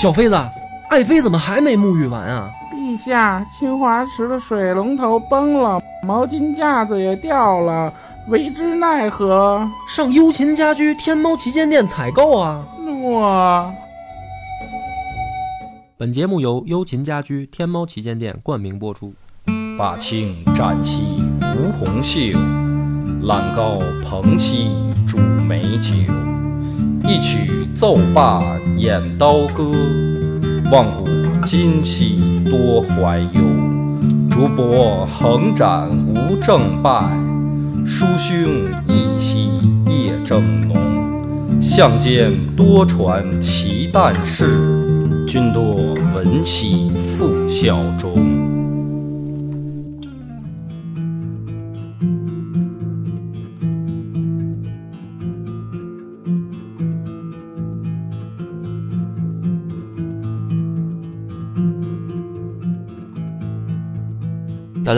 小妃子，爱妃怎么还没沐浴完啊？陛下，清华池的水龙头崩了，毛巾架子也掉了，为之奈何？上优琴家居天猫旗舰店采购啊！我。本节目由优琴家居天猫旗舰店冠名播出。把青展兮吴红袖，揽高蓬兮煮美酒。一曲奏罢演刀歌，望古今兮多怀忧。竹帛横展无正败，书兄一夕夜正浓。相间多传奇诞事，君多闻兮复效忠。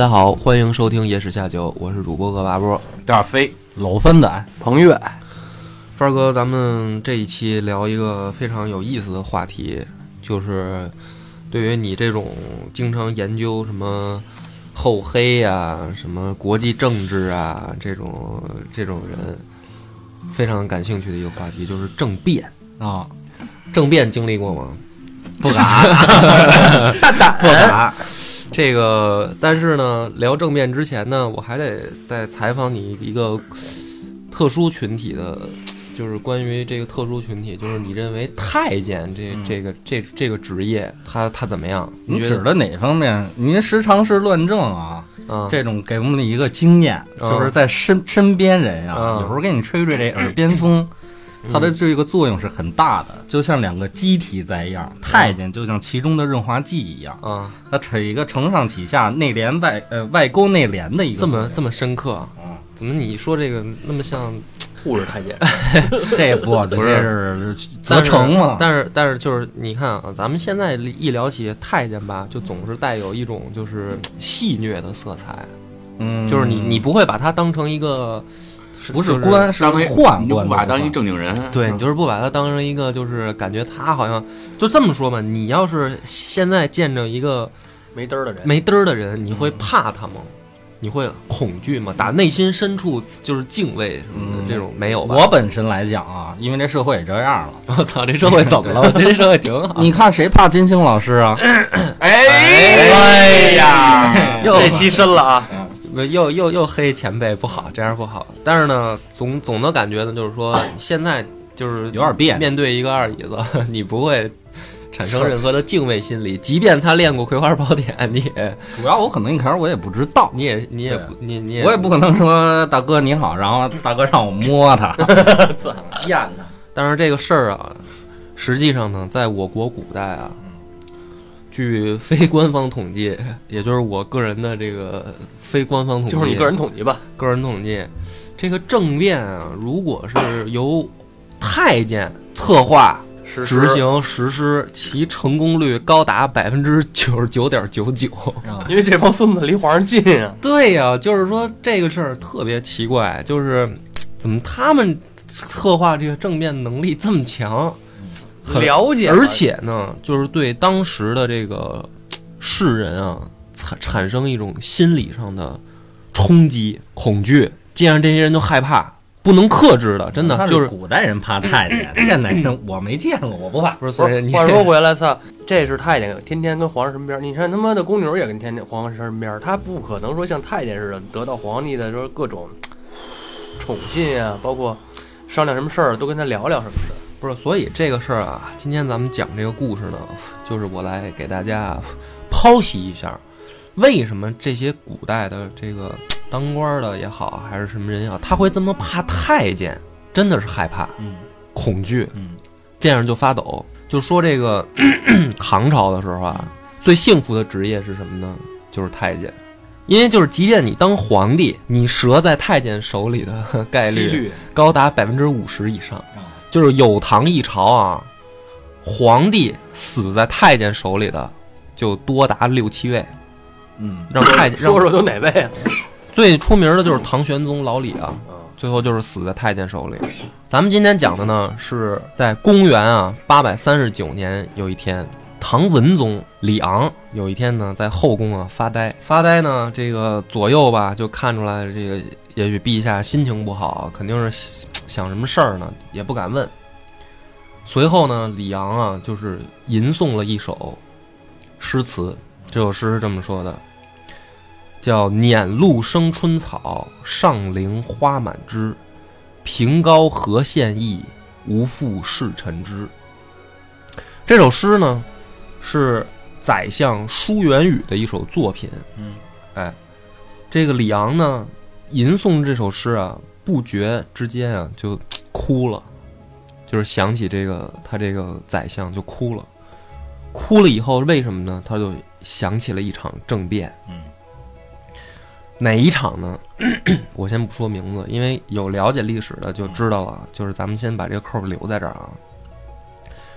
家好，欢迎收听《野史下酒》，我是主播恶八波，大飞，老芬仔，彭越，范儿哥，咱们这一期聊一个非常有意思的话题，就是对于你这种经常研究什么厚黑呀、什么国际政治啊这种这种人非常感兴趣的一个话题，就是政变。啊。政变经历过吗？不敢，不敢。这个，但是呢，聊政变之前呢，我还得再采访你一个特殊群体的，就是关于这个特殊群体，就是你认为太监这这个这这个职业，他他怎么样？你指的哪方面？您时常是乱政啊，这种给我们的一个经验，就是在身身边人啊，有时候给你吹吹这耳边风。它的这个作用是很大的，就像两个机体在一样，太监就像其中的润滑剂一样啊，它成一个承上启下、内连外呃外勾内连的一个。这么这么深刻啊？怎么你说这个那么像护士太监？这不不是责成嘛？但是但是就是你看啊，咱们现在一聊起太监吧，就总是带有一种就是戏谑的色彩，嗯，就是你你不会把它当成一个。不是官，是宦官，不把他当一正经人。对你就是不把他当成一个，就是感觉他好像就这么说吧。你要是现在见着一个没嘚儿的人，没嘚儿的人，你会怕他吗？你会恐惧吗？打内心深处就是敬畏什么的这种没有吧？我本身来讲啊，因为这社会也这样了。我操，这社会怎么了？我觉得这社会挺好。你看谁怕金星老师啊？哎哎呀，又这期深了啊！又又又黑前辈不好，这样不好。但是呢，总总的感觉呢，就是说现在就是有点变。面对一个二椅子，你不会产生任何的敬畏心理，即便他练过《葵花宝典》，你也主要我可能一开始我也不知道，你也你也不你你也我也不可能说大哥你好，然后大哥让我摸他，怎么验呢？但是这个事儿啊，实际上呢，在我国古代啊。据非官方统计，也就是我个人的这个非官方统计，就是你个人统计吧。个人统计，这个政变啊，如果是由太监策划、执行、实施，其成功率高达百分之九十九点九九。因为这帮孙子离皇上近啊。对呀，就是说这个事儿特别奇怪，就是怎么他们策划这个政变能力这么强？了解，而且呢，就是对当时的这个世人啊，产产生一种心理上的冲击、恐惧，既然这些人都害怕，不能克制的，真的就是古代人怕太监，现代人我没见过，我不怕。不是，所以话说回来，操，这是太监，天天跟皇上身边。你看他妈的宫女也跟天天皇上身边，他不可能说像太监似的得到皇帝的说各种宠信啊，包括商量什么事儿都跟他聊聊什么的。不是，所以这个事儿啊，今天咱们讲这个故事呢，就是我来给大家剖析一下，为什么这些古代的这个当官的也好，还是什么人也好，他会这么怕太监，真的是害怕，嗯，恐惧，嗯，见着就发抖。就说这个 唐朝的时候啊，最幸福的职业是什么呢？就是太监，因为就是即便你当皇帝，你折在太监手里的概率高达百分之五十以上。就是有唐一朝啊，皇帝死在太监手里的就多达六七位。嗯，让太监说说有哪位啊？最出名的就是唐玄宗老李啊，最后就是死在太监手里。咱们今天讲的呢，是在公元啊八百三十九年有一天，唐文宗李昂有一天呢在后宫啊发呆，发呆呢这个左右吧就看出来这个也许陛下心情不好，肯定是想什么事儿呢，也不敢问。随后呢，李昂啊就是吟诵了一首诗词，这首诗是这么说的。叫“辇露生春草，上陵花满枝。平高何献艺，无复是尘枝。”这首诗呢，是宰相舒元宇的一首作品。嗯，哎，这个李昂呢，吟诵这首诗啊，不觉之间啊，就哭了，就是想起这个他这个宰相就哭了。哭了以后，为什么呢？他就想起了一场政变。嗯。哪一场呢？我先不说名字，因为有了解历史的就知道了。就是咱们先把这个扣留在这儿啊。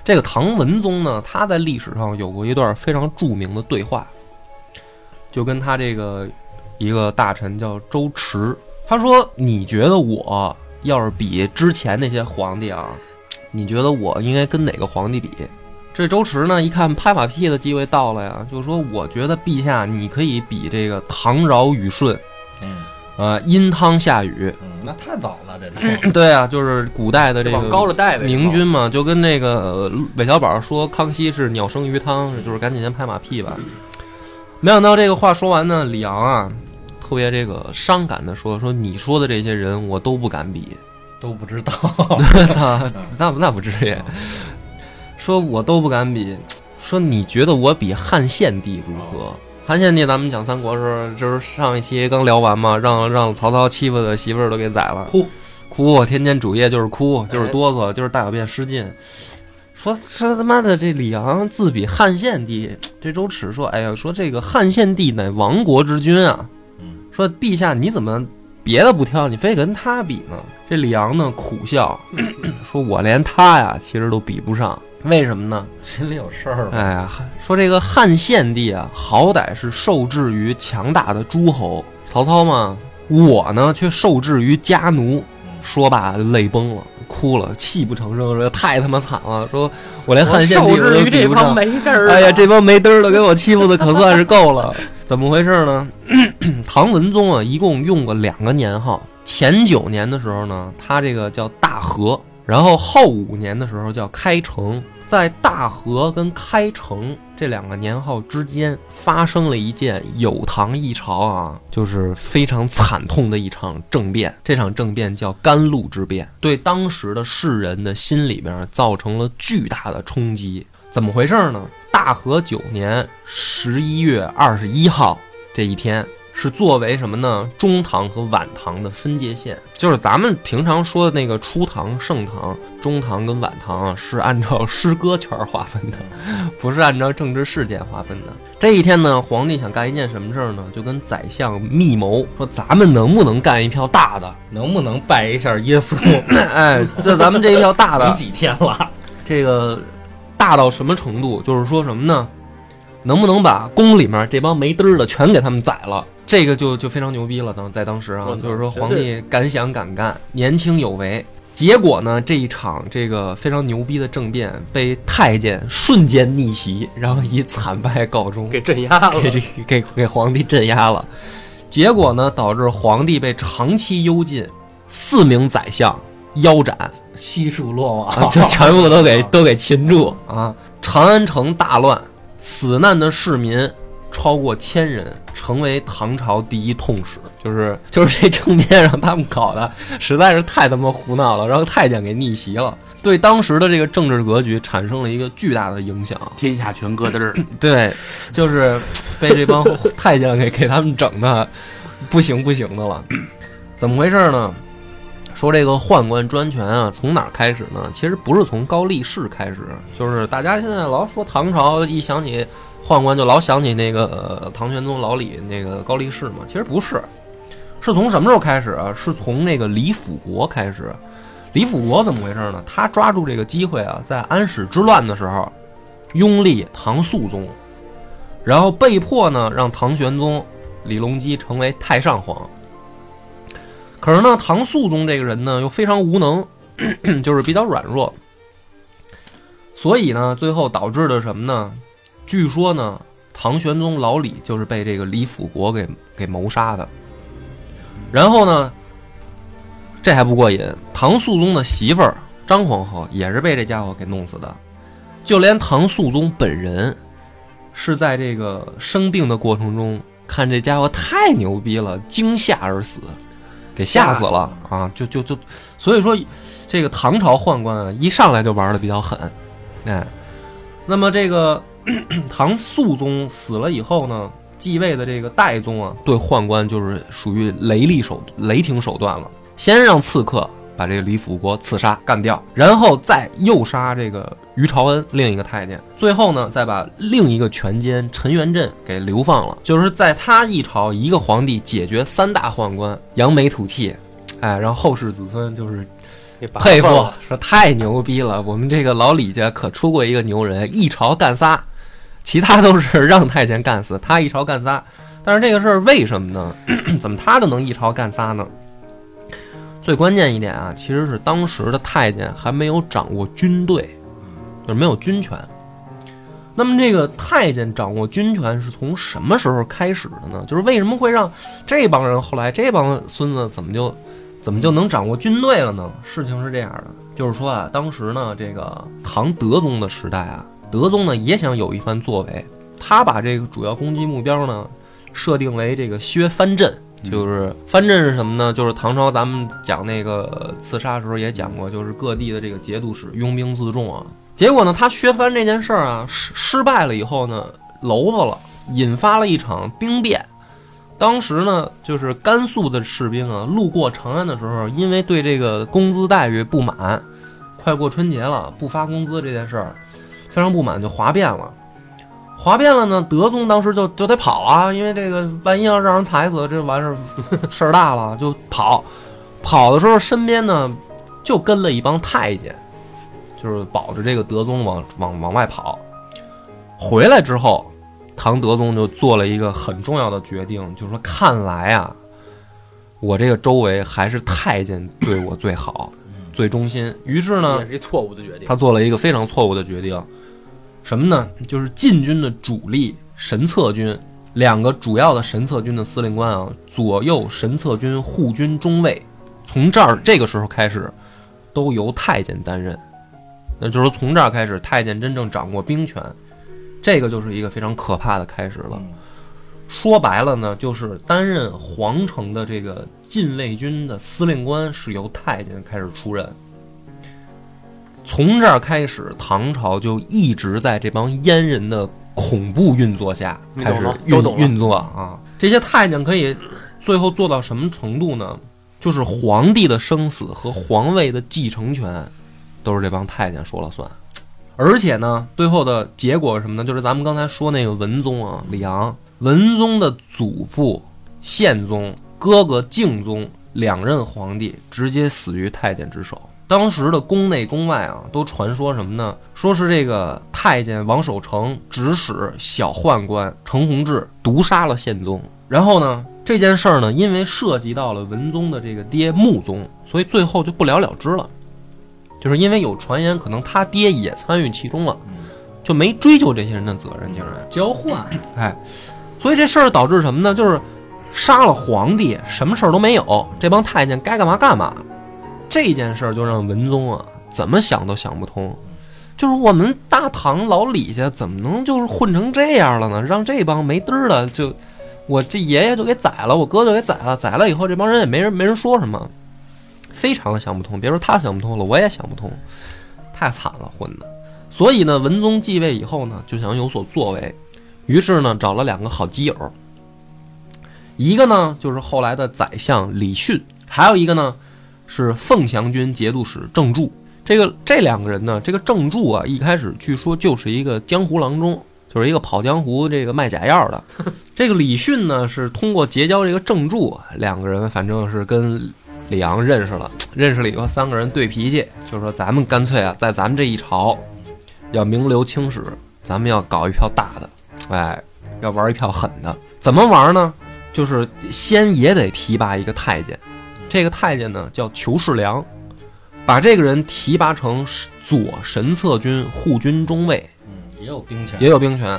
这个唐文宗呢，他在历史上有过一段非常著名的对话，就跟他这个一个大臣叫周驰，他说：“你觉得我要是比之前那些皇帝啊，你觉得我应该跟哪个皇帝比？”这周驰呢，一看拍马屁的机会到了呀，就说：“我觉得陛下你可以比这个唐尧禹舜，嗯，呃，殷汤夏禹，嗯，那太早了，这对啊，就是古代的这往高个了带呗。明君嘛，就跟那个呃韦小宝说康熙是鸟生鱼汤，就是赶紧先拍马屁吧。没想到这个话说完呢，李昂啊，特别这个伤感的说：“说你说的这些人我都不敢比。”都不知道。操，那那不至于。说我都不敢比，说你觉得我比汉献帝如何？汉献帝咱们讲三国时候，就是上一期刚聊完嘛，让让曹操欺负的媳妇儿都给宰了，哭哭，天天主页就是哭，就是哆嗦，就是大小便失禁。说说他妈的这李昂自比汉献帝，这周耻说，哎呀，说这个汉献帝乃亡国之君啊，嗯，说陛下你怎么别的不挑，你非跟他比呢？这李昂呢苦笑，说我连他呀其实都比不上，为什么呢？心里有事儿吧？哎呀，说这个汉献帝啊，好歹是受制于强大的诸侯，曹操嘛，我呢却受制于家奴。说罢泪崩了，哭了，泣不成声，说太他妈惨了，说我连汉献帝都比不上。哎呀，这帮没嘚儿的给我欺负的可算是够了。怎么回事呢？唐文宗啊，一共用过两个年号。前九年的时候呢，他这个叫大和，然后后五年的时候叫开城。在大和跟开城这两个年号之间，发生了一件有唐一朝啊，就是非常惨痛的一场政变。这场政变叫甘露之变，对当时的世人的心里边造成了巨大的冲击。怎么回事呢？大和九年十一月二十一号这一天，是作为什么呢？中唐和晚唐的分界线，就是咱们平常说的那个初唐、盛唐、中唐跟晚唐啊，是按照诗歌圈划分的，不是按照政治事件划分的。这一天呢，皇帝想干一件什么事儿呢？就跟宰相密谋，说咱们能不能干一票大的？能不能拜一下耶稣？哎，这咱们这一票大的 没，几天了，这个大到什么程度？就是说什么呢？能不能把宫里面这帮没嘚儿的全给他们宰了？这个就就非常牛逼了。当在当时啊就是说皇帝敢想敢干，年轻有为。结果呢，这一场这个非常牛逼的政变被太监瞬间逆袭，然后以惨败告终，给镇压了。给给给皇帝镇压了。结果呢，导致皇帝被长期幽禁，四名宰相腰斩。悉数落网，啊，就全部都给 都给擒住啊！长安城大乱，死难的市民超过千人，成为唐朝第一痛史。就是就是这政变让他们搞的实在是太他妈胡闹了，让太监给逆袭了，对当时的这个政治格局产生了一个巨大的影响。天下全咯噔儿，对，就是被这帮太监给给他们整的不行不行的了。怎么回事呢？说这个宦官专权啊，从哪儿开始呢？其实不是从高力士开始，就是大家现在老说唐朝，一想起宦官就老想起那个、呃唐玄宗老李那个高力士嘛。其实不是，是从什么时候开始啊？是从那个李辅国开始。李辅国怎么回事呢？他抓住这个机会啊，在安史之乱的时候，拥立唐肃宗，然后被迫呢让唐玄宗李隆基成为太上皇。可是呢，唐肃宗这个人呢又非常无能，就是比较软弱，所以呢，最后导致的什么呢？据说呢，唐玄宗老李就是被这个李辅国给给谋杀的。然后呢，这还不过瘾，唐肃宗的媳妇儿张皇后也是被这家伙给弄死的。就连唐肃宗本人，是在这个生病的过程中，看这家伙太牛逼了，惊吓而死，给吓死了啊！就就就，所以说，这个唐朝宦官啊，一上来就玩的比较狠，哎，那么这个 唐肃宗死了以后呢，继位的这个代宗啊，对宦官就是属于雷厉手雷霆手段了，先让刺客。把这个李辅国刺杀干掉，然后再诱杀这个于朝恩另一个太监，最后呢再把另一个权奸陈元振给流放了。就是在他一朝一个皇帝解决三大宦官，扬眉吐气，哎，让后世子孙就是佩服，说太牛逼了。我们这个老李家可出过一个牛人，一朝干仨，其他都是 让太监干死，他一朝干仨。但是这个事儿为什么呢？怎么他就能一朝干仨呢？最关键一点啊，其实是当时的太监还没有掌握军队，就是没有军权。那么这个太监掌握军权是从什么时候开始的呢？就是为什么会让这帮人后来这帮孙子怎么就怎么就能掌握军队了呢？事情是这样的，就是说啊，当时呢这个唐德宗的时代啊，德宗呢也想有一番作为，他把这个主要攻击目标呢设定为这个削藩镇。就是藩镇是什么呢？就是唐朝咱们讲那个刺杀时候也讲过，就是各地的这个节度使拥兵自重啊。结果呢，他削藩这件事儿啊失失败了以后呢，娄子了，引发了一场兵变。当时呢，就是甘肃的士兵啊，路过长安的时候，因为对这个工资待遇不满，快过春节了不发工资这件事儿非常不满，就哗变了。哗变了呢，德宗当时就就得跑啊，因为这个万一要让人踩死，这完事儿事儿大了，就跑。跑的时候身边呢就跟了一帮太监，就是保着这个德宗往往往外跑。回来之后，唐德宗就做了一个很重要的决定，就是说看来啊，我这个周围还是太监对我最好，最忠心。于是呢，也是一错误的决定。他做了一个非常错误的决定。什么呢？就是禁军的主力神策军，两个主要的神策军的司令官啊，左右神策军护军中尉，从这儿这个时候开始，都由太监担任。那就是说，从这儿开始，太监真正掌握兵权，这个就是一个非常可怕的开始了。说白了呢，就是担任皇城的这个禁卫军的司令官是由太监开始出任。从这儿开始，唐朝就一直在这帮阉人的恐怖运作下开始运运作啊！这些太监可以最后做到什么程度呢？就是皇帝的生死和皇位的继承权都是这帮太监说了算。而且呢，最后的结果是什么呢？就是咱们刚才说那个文宗啊，李昂，文宗的祖父宪宗、哥哥敬宗两任皇帝直接死于太监之手。当时的宫内宫外啊，都传说什么呢？说是这个太监王守成指使小宦官程弘志毒杀了宪宗。然后呢，这件事儿呢，因为涉及到了文宗的这个爹穆宗，所以最后就不了了之了。就是因为有传言，可能他爹也参与其中了，就没追究这些人的责任，竟然交换。哎，所以这事儿导致什么呢？就是杀了皇帝，什么事儿都没有，这帮太监该干嘛干嘛。这件事儿就让文宗啊怎么想都想不通，就是我们大唐老李家怎么能就是混成这样了呢？让这帮没嘚儿的就我这爷爷就给宰了，我哥就给宰了，宰了以后这帮人也没人没人说什么，非常的想不通。别说他想不通了，我也想不通，太惨了混的。所以呢，文宗继位以后呢，就想有所作为，于是呢找了两个好基友，一个呢就是后来的宰相李训，还有一个呢。是凤翔军节度使郑注，这个这两个人呢，这个郑注啊，一开始据说就是一个江湖郎中，就是一个跑江湖这个卖假药的。这个李训呢，是通过结交这个郑注，两个人反正是跟李昂认识了，认识了以后，三个人对脾气，就说咱们干脆啊，在咱们这一朝要名留青史，咱们要搞一票大的，哎，要玩一票狠的。怎么玩呢？就是先也得提拔一个太监。这个太监呢叫裘世良，把这个人提拔成左神策军护军中尉，也有兵权，也有兵权。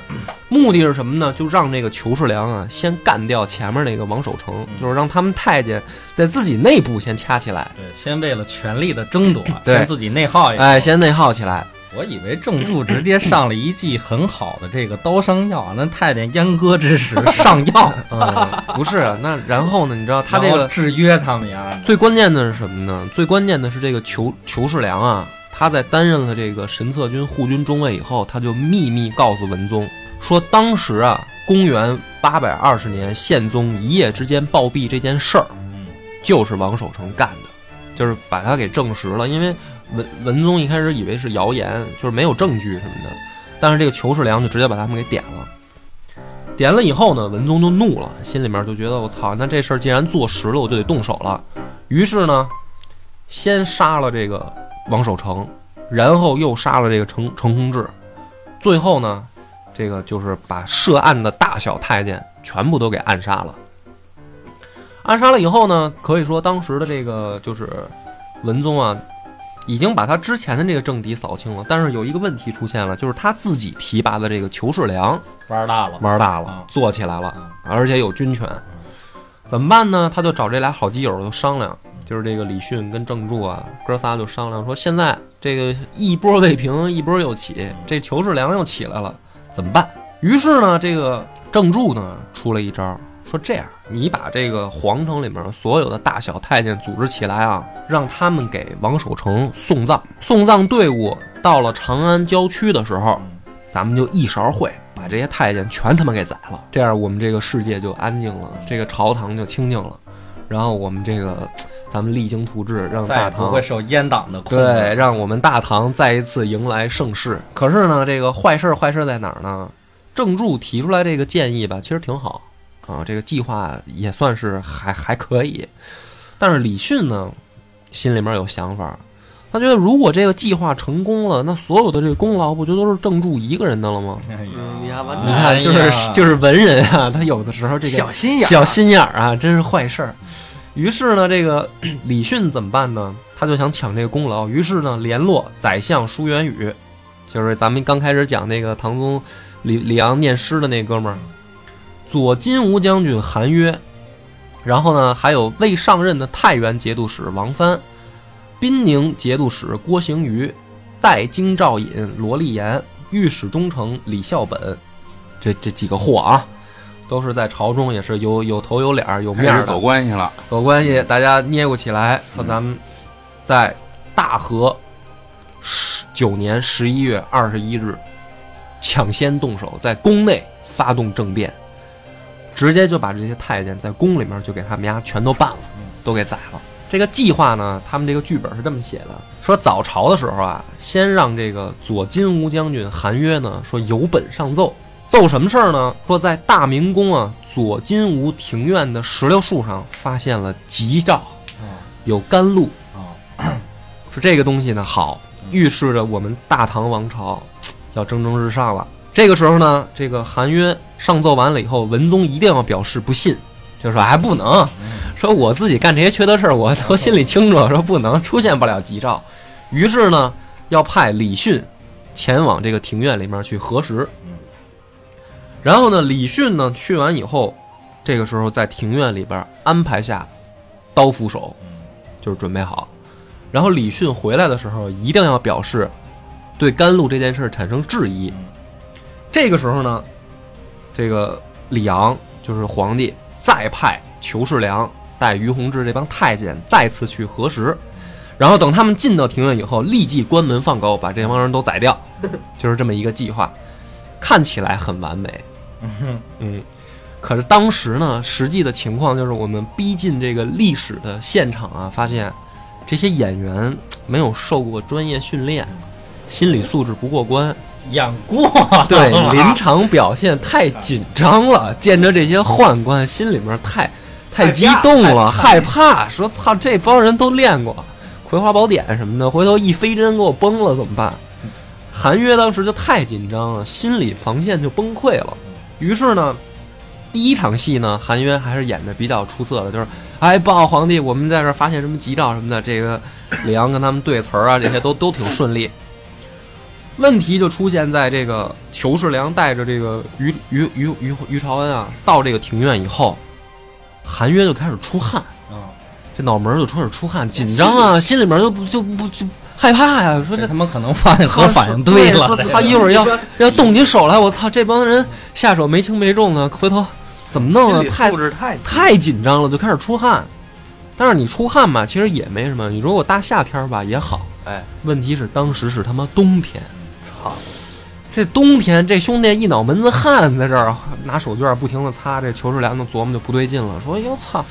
目的是什么呢？就让这个裘世良啊，先干掉前面那个王守成，就是让他们太监在自己内部先掐起来，对，先为了权力的争夺，先自己内耗一下。哎，先内耗起来。我以为郑注直接上了一剂很好的这个刀伤药，那太监阉割之时上药，嗯，不是，那然后呢？你知道他这个制约他们呀。最关键的是什么呢？最关键的是这个裘裘世良啊，他在担任了这个神策军护军中尉以后，他就秘密告诉文宗说，当时啊，公元八百二十年，宪宗一夜之间暴毙这件事儿，嗯就是王守成干的，就是把他给证实了。因为文文宗一开始以为是谣言，就是没有证据什么的，但是这个裘世良就直接把他们给点了。点了以后呢，文宗就怒了，心里面就觉得我操，那这事儿既然坐实了，我就得动手了。于是呢，先杀了这个王守成，然后又杀了这个程程弘志，最后呢，这个就是把涉案的大小太监全部都给暗杀了。暗杀了以后呢，可以说当时的这个就是文宗啊，已经把他之前的这个政敌扫清了。但是有一个问题出现了，就是他自己提拔的这个裘世良玩大了，玩大了啊，做起来了啊，而且有军权，怎么办呢？他就找这俩好基友就商量，就是这个李迅跟郑注啊，哥仨就商量说，现在这个一波未平，一波又起，这裘世良又起来了，怎么办？于是呢，这个郑注呢出了一招，说这样，你把这个皇城里面所有的大小太监组织起来啊，让他们给王守成送葬。送葬队伍到了长安郊区的时候，咱们就一勺烩把这些太监全他妈给宰了，这样我们这个世界就安静了，这个朝堂就清静了，然后我们这个咱们励精图治，让大唐也不会受阉党的控制。对，让我们大唐再一次迎来盛世。可是呢，这个坏事儿坏事儿在哪儿呢？郑注提出来这个建议吧，其实挺好啊，这个计划也算是还还可以。但是李迅呢，心里面有想法，他觉得如果这个计划成功了，那所有的这个功劳不就都是郑注一个人的了吗？嗯，你看你哎看，就是呀就是文人啊，他有的时候这个小心眼儿，小心眼儿啊，真是坏事儿。于是呢，这个 李迅怎么办呢？他就想抢这个功劳，于是呢，联络宰相舒元宇，就是咱们刚开始讲那个唐宗李李昂念诗的那哥们儿，左金吾将军韩约，然后呢，还有未上任的太原节度使王藩，滨宁节度使郭行瑜，代京兆尹罗立言，御史中丞李孝本，这这几个货啊，都是在朝中也是有有头有脸儿有面儿的走关系了。走关系，大家捏过起来，说咱们在大和十九年十一月二十一日抢先动手，在宫内发动政变，直接就把这些太监在宫里面就给他们家全都办了，都给宰了。这个计划呢，他们这个剧本是这么写的：说早朝的时候啊，先让这个左金吾将军韩约呢说有本上奏，奏什么事儿呢？说在大明宫啊左金吾庭院的石榴树上发现了吉兆，有甘露，啊，说这个东西呢好，预示着我们大唐王朝 要蒸蒸日上了。这个时候呢，这个韩约上奏完了以后，文宗一定要表示不信，就说还不能，说我自己干这些缺德事儿，我都心里清楚，说不能出现不了吉兆。于是呢，要派李迅前往这个庭院里面去核实。然后呢，李迅呢去完以后，这个时候在庭院里边安排下刀斧手，就是准备好。然后李迅回来的时候，一定要表示对甘露这件事产生质疑。这个时候呢，这个李昂就是皇帝，再派裘世良带于洪志这帮太监再次去核实。然后等他们进到庭院以后，立即关门放狗，把这帮人都宰掉，就是这么一个计划，看起来很完美。嗯，可是当时呢，实际的情况就是我们逼近这个历史的现场啊，发现这些演员没有受过专业训练，心理素质不过关，演过对临场表现太紧张了，见着这些宦官心里面太太激动了，害怕，说操这帮人都练过《葵花宝典》什么的，回头一飞针给我崩了怎么办？韩约当时就太紧张了，心理防线就崩溃了。于是呢，第一场戏呢，韩渊还是演的比较出色的，就是哎报告皇帝，我们在这儿发现什么吉兆什么的，这个 李昂跟他们对词儿啊，这些都都挺顺利。问题就出现在这个裘世良带着这个于于于于于朝恩啊，到这个庭院以后，韩渊就开始出汗，啊，这脑门儿就开始出汗，紧张啊，心里面就不就不就害怕呀，说这这他妈可能发现核反应堆了 说，他一会儿要要动起手来，我操，这帮人下手没轻没重的，回头怎么弄啊？太太太紧张了，就开始出汗。但是你出汗嘛，其实也没什么。你如果大夏天儿吧也好，哎，问题是当时是他妈冬天，操，这冬天这兄弟一脑门子汗在这儿拿手绢儿不停的擦，这裘世良就琢磨就不对劲了，说哟操，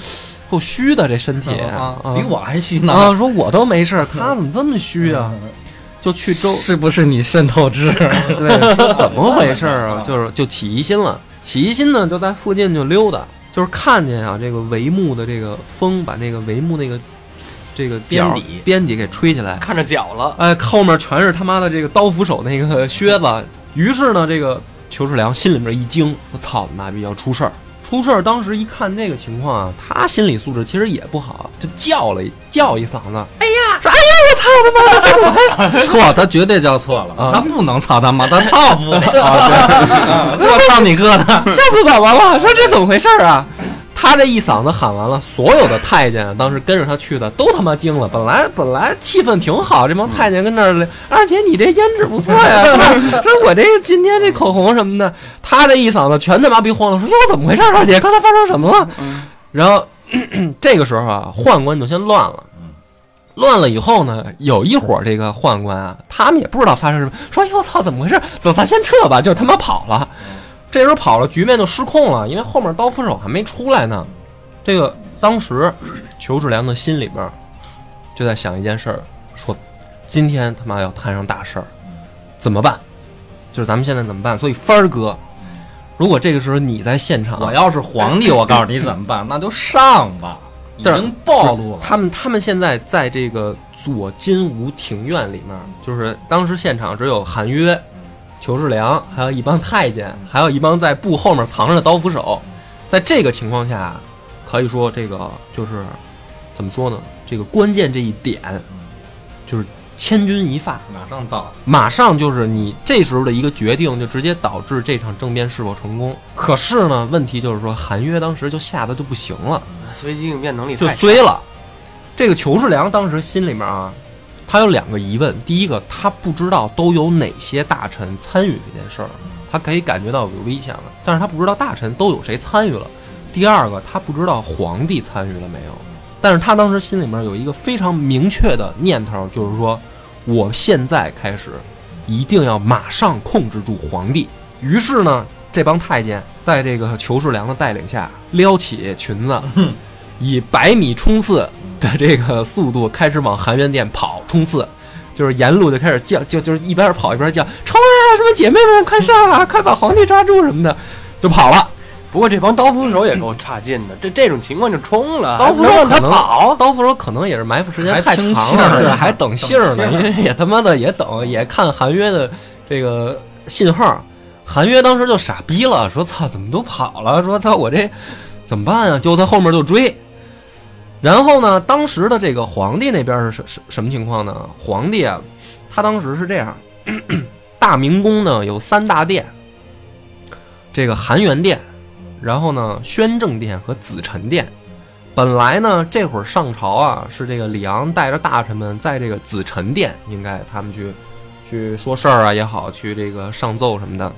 够虚的这身体 啊，啊比我还虚呢。啊，说我都没事儿，他怎么这么虚啊？就去周是不是你渗透支？对，说怎么回事儿啊？就是就起疑心了，起疑心呢，就在附近就溜达，就是看见啊，这个帷幕的这个风把那个帷幕那个这个角边底边底给吹起来，看着脚了，哎，后面全是他妈的这个刀斧手那个靴子。于是呢，这个裘世良心里面一惊，说：“操他妈逼，要出事儿！”出事儿，当时一看这个情况啊，他心理素质其实也不好，就叫了叫一嗓子，哎呀，说哎呀，我操他妈的，这怎么还 错，他绝对叫错了，啊他不能操他妈，他操不了 操你哥的！吓死宝宝了！说这怎么回事儿啊？他这一嗓子喊完了，所有的太监当时跟着他去的都他妈惊了。本来本来气氛挺好，这帮太监跟那儿，二姐你这胭脂不错呀，说我这今天这口红什么的，他这一嗓子全他妈逼慌了，说哟怎么回事儿？二姐刚才发生什么了？然后这个时候啊，宦官就先乱了。乱了以后呢，有一伙这个宦官啊，他们也不知道发生什么，说哟操，怎么回事？走，咱先撤吧，就他妈跑了。这时候跑了，局面就失控了，因为后面刀斧手还没出来呢。这个当时裘志良的心里边就在想一件事儿，说今天他妈要摊上大事儿，怎么办？就是咱们现在怎么办？所以帆儿哥，如果这个时候你在现场，我要是皇帝，我告诉你怎么办，那就上吧，已经暴露了。他们他们现在在这个左金吾庭院里面，就是当时现场只有韩约、裘世良，还有一帮太监，还有一帮在布后面藏着的刀斧手。在这个情况下，可以说这个就是怎么说呢？这个关键这一点就是千钧一发，马上到，马上就是你这时候的一个决定，就直接导致这场政变是否成功。可是呢，问题就是说韩约当时就吓得就不行了。随机应变能力就太衰了。这个裘世良当时心里面啊，他有两个疑问：第一个，他不知道都有哪些大臣参与这件事儿，他可以感觉到有危险了，但是他不知道大臣都有谁参与了；第二个，他不知道皇帝参与了没有。但是他当时心里面有一个非常明确的念头，就是说，我现在开始一定要马上控制住皇帝。于是呢，这帮太监在这个裘世良的带领下，撩起裙子，以百米冲刺的这个速度开始往含元殿跑，冲刺，就是沿路就开始叫，就就是一边跑一边叫冲啊！什么姐妹们快上啊，快把皇帝抓住什么的，就跑了。不过这帮刀斧手也够差劲的，这这种情况就冲了，刀斧手可能跑，刀斧手可能也是埋伏时间太长了，对，呢还等信儿呢，因为也他妈的也等，也看韩约的这个信号。韩约当时就傻逼了，说：“操，怎么都跑了？说操，我这怎么办啊？”就在后面就追。然后呢，当时的这个皇帝那边是什什什么情况呢？皇帝啊，他当时是这样，大明宫呢有三大殿，这个含元殿，然后呢宣政殿和紫宸殿。本来呢，这会儿上朝啊，是这个李昂带着大臣们在这个紫宸殿，应该他们去去说事儿啊也好，去这个上奏什么的。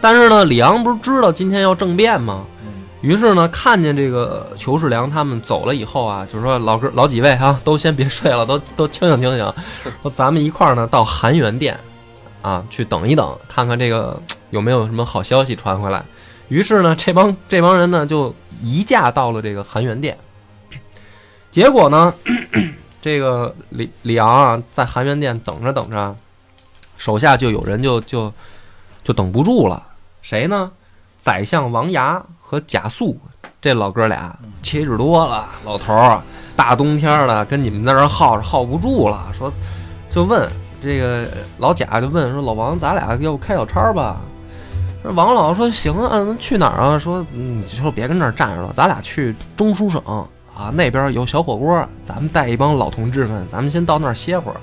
但是呢，李昂不是知道今天要政变吗？于是呢，看见这个裘世良他们走了以后啊，就是说老哥老几位啊，都先别睡了，都都清醒清醒，说咱们一块儿呢到含元殿啊去等一等，看看这个有没有什么好消息传回来。于是呢，这帮这帮人呢就移驾到了这个含元殿。结果呢，这个李李昂啊，在含元殿等着等着，手下就有人就就就等不住了。谁呢？宰相王牙和贾素这老哥俩七十多了，老头儿，大冬天的跟你们在这耗着耗不住了，说就问这个老贾就问说老王，咱俩要不开小差吧？王老说行啊，那去哪儿啊？说你就说别跟这儿站着了，咱俩去中书省啊，那边有小火锅，咱们带一帮老同志们，咱们先到那儿歇会儿。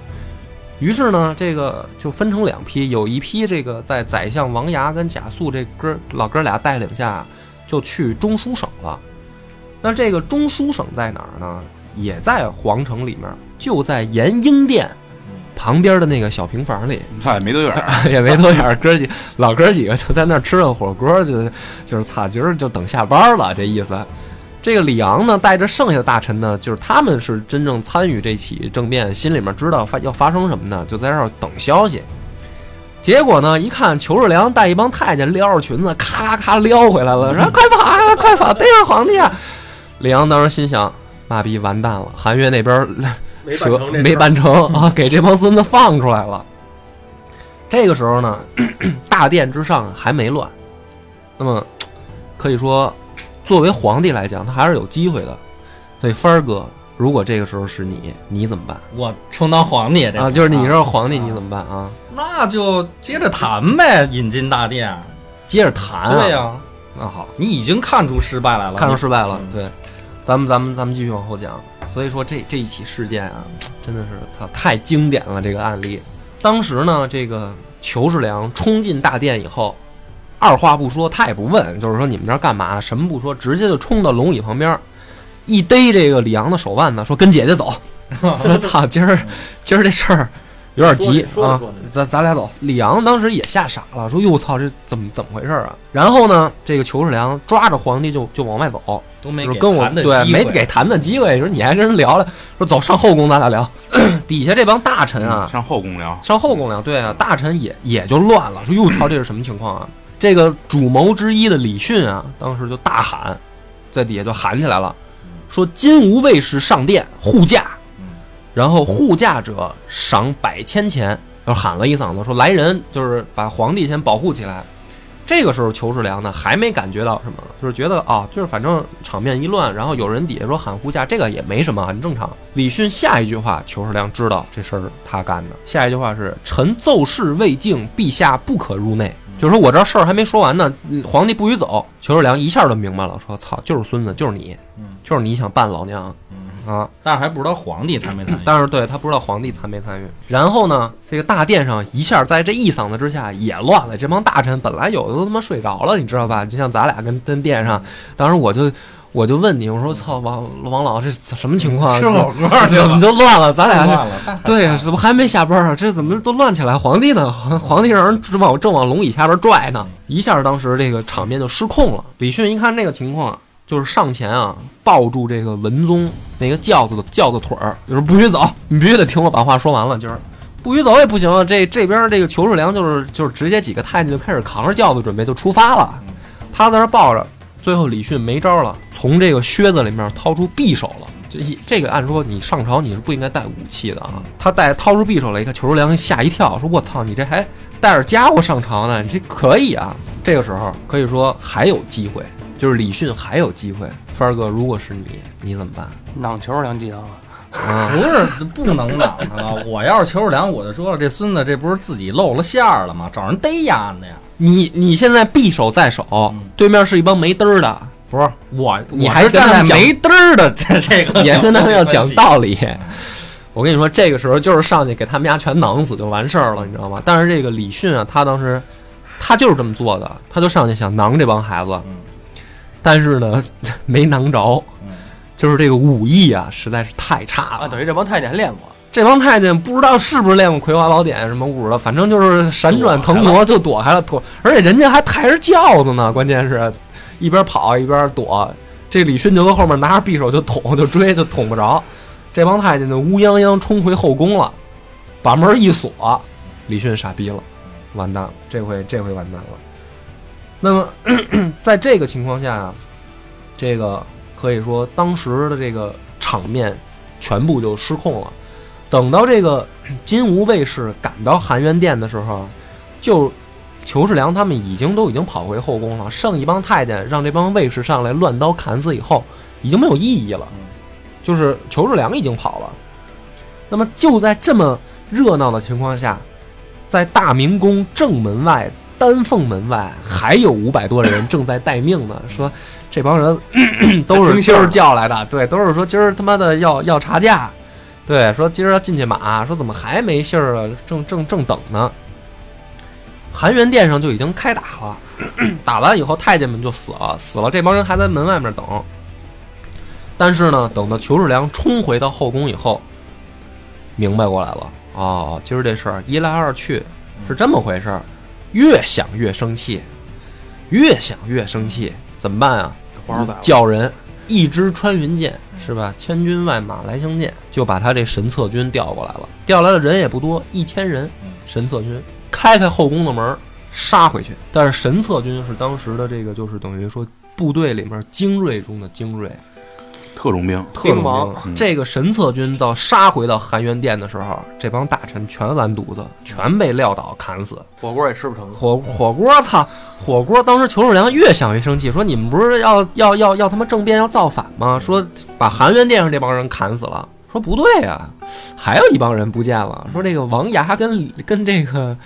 于是呢，这个就分成两批，有一批这个在宰相王牙跟贾素这哥老哥俩带领下，就去中书省了。那这个中书省在哪儿呢？也在皇城里面，就在延英殿旁边的那个小平房里。差也没多远儿，也没多远儿，哥几老哥几个就在那儿吃了火锅，就就是擦，今儿就等下班了，这意思。这个李昂呢，带着剩下的大臣呢，就是他们是真正参与这起政变，心里面知道发要发生什么呢，就在这儿等消息。结果呢，一看裘世良带一帮太监撩着裙子，咔咔咔撩回来了，说快跑啊，快跑，逮着皇帝啊！李昂当时心想，妈逼完蛋了，韩月那边没蛇办成没办成，啊，给这帮孙子放出来了。这个时候呢，大殿之上还没乱，那么可以说，作为皇帝来讲，他还是有机会的。所以帆儿哥，如果这个时候是你，你怎么办我充当皇帝啊？就是你是皇帝，你怎么办啊？那就接着谈呗，引进大殿。接着谈啊。对呀、那好，你已经看出失败来了，看出失败了嗯。对，咱们咱们咱们继续往后讲。所以说这这一起事件啊，真的是操太经典了这个案例。当时呢，这个裘世良冲进大殿以后，二话不说，他也不问，就是说你们这儿干嘛呢？什么不说，直接就冲到龙椅旁边，一逮这个李阳的手腕子，说跟姐姐走。我操，今儿今儿这事儿有点急啊咱咱俩走。李阳当时也吓傻了，说哟操，这怎么怎么回事啊？然后呢，这个裘世良抓着皇帝就就往外走，都没给就跟我谈的对机会没给谈的机会，说你还跟人聊聊，说走上后宫咱俩聊。底下这帮大臣啊，上后宫聊，上后宫聊，对啊，大臣也也就乱了，说哟操，这是什么情况啊？这个主谋之一的李训啊，当时就大喊，在底下就喊起来了，说金吾卫士上殿护驾，然后护驾者赏百千钱，就喊了一嗓子，说来人，就是把皇帝先保护起来。这个时候，裘世良呢还没感觉到什么，就是觉得啊，就是反正场面一乱，然后有人底下说喊护驾，这个也没什么，很正常。李训下一句话，裘世良知道这事儿他干的。下一句话是：“臣奏事未尽，陛下不可入内。”就是说我这事儿还没说完呢，嗯皇帝不许走。裘世良一下就明白了，说：“操，就是孙子，就是你，就是你想办老娘啊！”但是还不知道皇帝参没参与。但是对他不知道皇帝参没参与。然后呢，这个大殿上一下在这一嗓子之下也乱了。这帮大臣本来有的都他妈睡着了，你知道吧？就像咱俩跟跟殿上，当时我就我就问你，我说操王王老这什么情况？吃火锅怎么，就乱了？咱俩这乱了。对，怎么还没下班啊？这怎么都乱起来？皇帝呢？皇皇帝让人正往正往龙椅下边拽呢，一下当时这个场面就失控了。李迅一看这个情况，就是上前啊，抱住这个文宗那个轿子的轿子腿儿，就是不许走，你必须得听我把话说完了。今儿不许走也不行啊！这这边这个裘世良就是就是直接几个太监就开始扛着轿子准备就出发了，他在那抱着。最后李迅没招了，从这个靴子里面掏出匕首了。这一这个按说你上朝你是不应该带武器的啊。他带掏出匕首来，一看裘世良吓一跳，说：“我操，你这还带着家伙上朝呢？你这可以啊！”这个时候可以说还有机会，就是李迅还有机会。帆儿哥，如果是你，你怎么办？囊球梁继阳啊，啊，不是不能挡他了。我要是裘世良，我就说了，这孙子这不是自己露了馅儿了吗？找人逮丫的呀！你你现在匕首在手，对面是一帮没嘚儿的，不是我，你还是站在没嘚儿的 这这个，也跟他们要讲道理。我跟你说，这个时候就是上去给他们家全囊死就完事儿了，你知道吗？但是这个李迅啊，他当时他就是这么做的，他就上去想囊这帮孩子，嗯但是呢 没囊着。嗯，就是这个武艺啊实在是太差啊，了。等于这帮太监还练过，这帮太监不知道是不是练过《葵花宝典》什么舞的，反正就是闪转腾挪就躲开了，躲，而且人家还抬着轿子呢，关键是一边跑一边躲。这李迅就搁后面拿着匕首就捅就追就捅不着，这帮太监就乌泱泱冲回后宫了，把门一锁，李迅傻逼了，完蛋了，这回这回完蛋了。那么 在这个情况下啊，这个可以说当时的这个场面全部就失控了。等到这个 金吾卫士赶到含元殿的时候，就裘世良他们已经都已经跑回后宫了，剩一帮太监让这帮卫士上来乱刀砍死以后，已经没有意义了。就是裘世良已经跑了。那么就在这么热闹的情况下，在大明宫正门外丹凤门外还有五百多人正在待命呢。说这帮人 都是今儿叫来的，对，都是说今儿他妈的要要查价，对，说今儿要进去马，说怎么还没信儿啊？正正正等呢。含元殿上就已经开打了，打完以后太监们就死了，死了，这帮人还在门外面等。但是呢，等到裘世良冲回到后宫以后，明白过来了，哦，今儿这事儿一来二去是这么回事儿，越想越生气，越想越生气，怎么办啊？叫人一支穿云箭是吧？千军万马来相见，就把他这神策军调过来了。调来的人也不多，一千人。神策军开开后宫的门，杀回去。但是神策军是当时的这个，就是等于说部队里面精锐中的精锐，特种兵，特种兵。这个神策军到杀回到含元殿的时候，这帮大臣全完犊子，全被撂倒砍死。火锅也吃不成。火火锅，操！火锅当时裘世良越想越生气，说你们不是要要要要他妈政变要造反吗？说把含元殿上这帮人砍死了。说不对呀、还有一帮人不见了。说这个王牙跟跟这个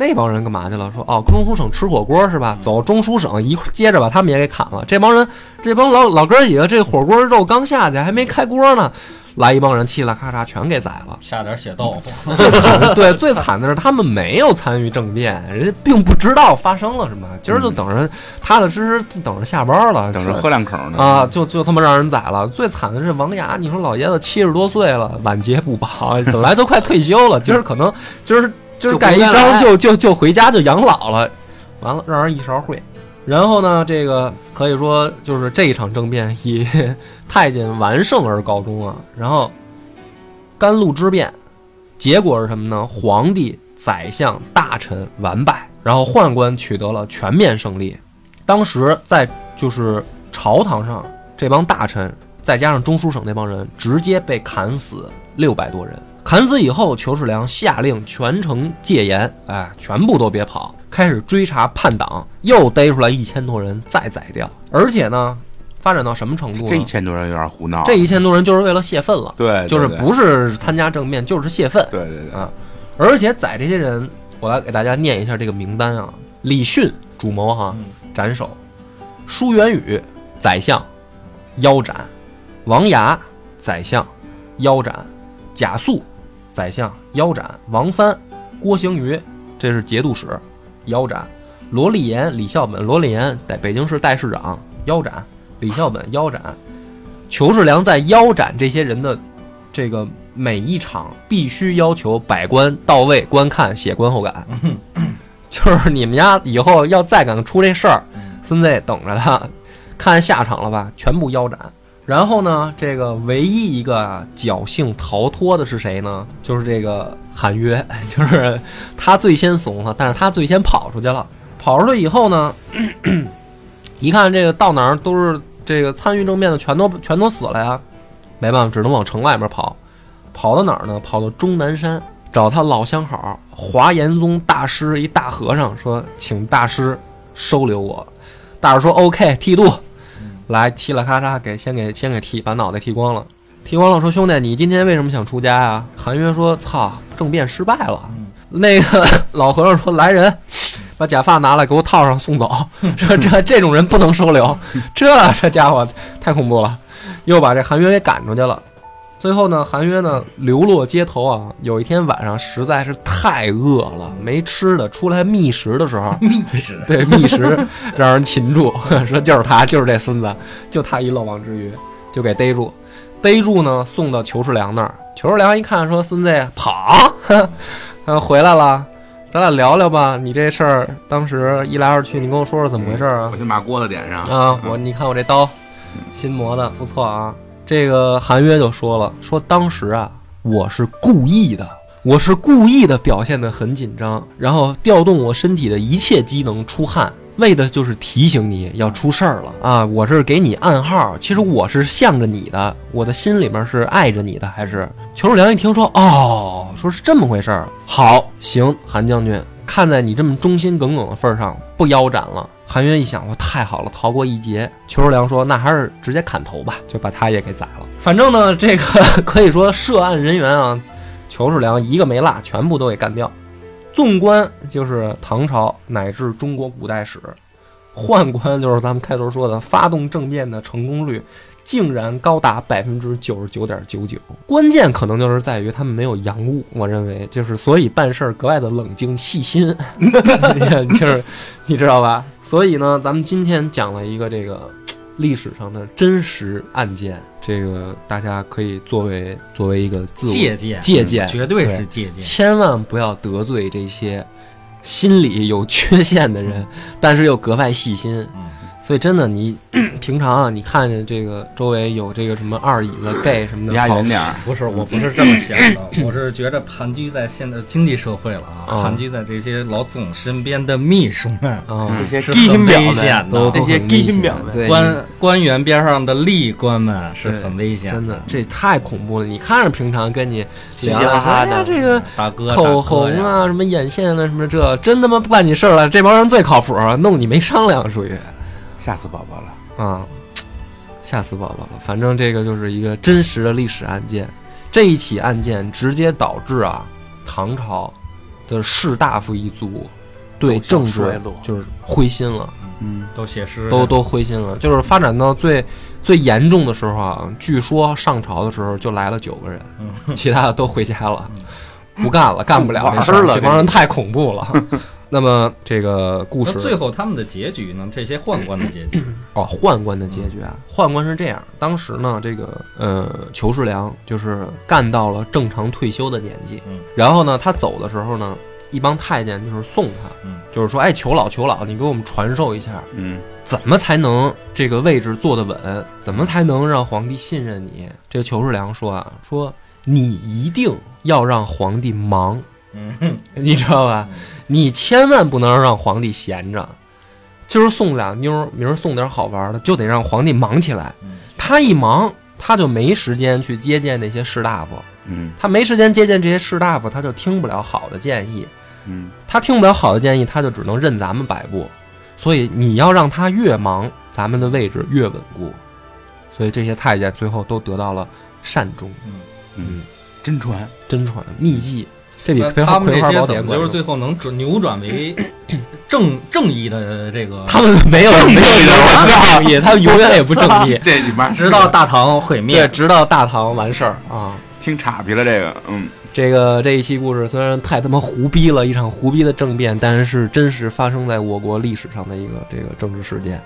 那帮人干嘛去了？说哦，中书省吃火锅是吧？走，中书省一块接着把他们也给砍了。这帮人，这帮老老哥几个，这火锅肉刚下去，还没开锅呢，来一帮人嘁啦咔嚓全给宰了。下点血豆腐，最惨的，对，最惨的是他们没有参与政变，人家并不知道发生了什么，今儿就等着踏踏实实等着下班了，等着喝两口呢啊，！就就他妈让人宰了。最惨的是王牙，你说老爷子七十多岁了，晚节不保，本来都快退休了，今儿可能今儿就是盖一章就就就回家就养老了，完了让人一勺烩。然后呢，这个可以说就是这一场政变以 太监完胜而告终啊。然后甘露之变，结果是什么呢？皇帝、宰相、大臣完败，然后宦官取得了全面胜利。当时在就是朝堂上，这帮大臣再加上中书省那帮人，直接被砍死六百多人。砍死以后，裘世良下令全城戒严，哎，全部都别跑，开始追查叛党，又逮出来一千多人，再宰掉。而且呢，发展到什么程度？这一千多人有点胡闹，这一千多人就是为了泄愤了，对，对就是不是参加政变，就是泄愤。对对对啊而且宰这些人，我来给大家念一下这个名单啊：李迅主谋哈，斩首；舒元宇宰相，腰斩；王牙宰相，腰斩；贾肃宰相，腰斩；王藩、郭行瑜，这是节度使，腰斩；罗立言、李孝本，罗立言在北京市代市长，腰斩；李孝本腰斩。裘世良在腰斩这些人的这个每一场必须要求百官到位观看，写观后感，就是你们家以后要再敢出这事儿，孙子等着他，看下场了吧，全部腰斩。然后呢，这个唯一一个侥幸逃脱的是谁呢？就是这个韩约，就是他最先怂了，但是他最先跑出去了。跑出去以后呢，一看这个到哪儿都是这个参与政变的，全都全都死了呀，没办法，只能往城外面跑。跑到哪儿呢？跑到终南山，找他老相好华严宗大师一大和尚，说请大师收留我。大师说 OK，剃度，来嘁啦咔嚓给先给先给剃，把脑袋剃光了。剃光了，说兄弟，你今天为什么想出家呀？韩约说：操，政变失败了。那个 老和尚说：来人，把假发拿来给我套上送走。说这这种人不能收留，这这家伙太恐怖了，又把这韩约给赶出去了。最后呢，韩约呢流落街头啊。有一天晚上实在是太饿了，没吃的，出来觅食的时候，觅食 对觅食让人擒住，说就是他，就是这孙子，就他一漏网之鱼，就给逮住。逮住呢，送到裘世良那儿。裘世良一看，说：“孙子跑，他回来了，咱俩聊聊吧。你这事儿当时一来二去，你跟我说说怎么回事啊我？先把锅子点上啊，我你看我这刀，新磨的不错啊。这个韩约就说了，说当时啊，我是故意的，我是故意的表现得很紧张，然后调动我身体的一切机能出汗，为的就是提醒你要出事儿了啊！我是给你暗号，其实我是向着你的，我的心里面是爱着你的，还是？裘世良一听说，哦，说是这么回事儿，好，行，韩将军，看在你这么忠心耿耿的份儿上，不腰斩了。韩约一想，我太好了，逃过一劫。裘世良说：“那还是直接砍头吧，就把他也给宰了。反正呢，这个可以说涉案人员啊，裘世良一个没落，全部都给干掉。纵观就是唐朝乃至中国古代史，宦官就是咱们开头说的发动政变的成功率。竟然高达百分之九十九点九九，关键可能就是在于他们没有洋务，我认为就是所以办事儿格外的冷静细心，就是你知道吧？所以呢，咱们今天讲了一个这个历史上的真实案件，这个大家可以作为作为一个自我借鉴，借鉴，绝对是借鉴。千万不要得罪这些心理有缺陷的人，但是又格外细心。嗯所以真的，你 平常啊，你看见这个周围有这个什么二椅子 gay 什么的，跑压远点儿，不是，我不是这么想的，我是觉着盘踞在现在经济社会了啊，啊盘踞在这些老总身边的秘书们，啊，这些基很危险的。这些很危险基金表官官员边上的吏官们是很危险真的，这太恐怖了。你看着平常跟你嘻嘻哈哈的这个大哥口红，啊，什么眼线啊，什么这，真他妈不办你事儿了。这帮人最靠谱，弄你没商量，属于吓死宝宝了。啊，吓死宝宝了。反正这个就是一个真实的历史案件，这一起案件直接导致啊，唐朝的士大夫一族对政治就是灰心了。嗯，都写诗，都都灰心了。就是发展到最最严重的时候啊，据说上朝的时候就来了九个人，嗯其他的都回家了，不干了，干不了这事儿了这帮人太恐怖了。那么这个故那事最后他们的结局呢？这些宦官的结局，哦，宦官的结局啊，宦官是这样，当时呢，这个呃裘世良就是干到了正常退休的年纪，嗯。然后呢，他走的时候呢，一帮太监就是送他，嗯。就是说，哎，裘老裘老，你给我们传授一下，嗯，怎么才能这个位置坐得稳？怎么才能让皇帝信任你？这个裘世良说啊，说你一定要让皇帝忙，嗯哼，你知道吧？你千万不能让皇帝闲着。今儿送俩妞儿，明儿送点好玩的，就得让皇帝忙起来。嗯他一忙，他就没时间去接见那些士大夫，嗯他没时间接见这些士大夫，他就听不了好的建议。嗯他听不了好的建议，他就只能任咱们摆布。所以你要让他越忙，咱们的位置越稳固。所以这些太监最后都得到了善终。嗯，真传，真传秘籍，这比那葵花他们这葵花宝些怎么就是。最后能转扭转为正正义的这个？他们没有没有正义，他们永远也不正义。这你妈直到大唐毁对，灭，直到大唐完事儿啊。听岔劈了这个，嗯，这个这一期故事虽然太他妈胡逼了，一场胡逼的政变，但是是真实发生在我国历史上的一个这个政治事件，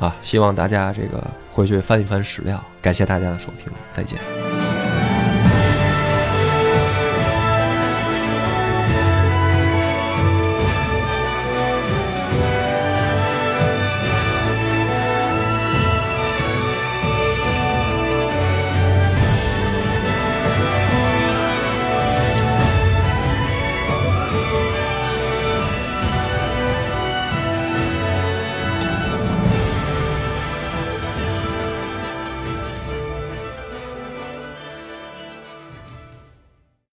啊，希望大家这个回去翻一翻史料。感谢大家的收听，再见。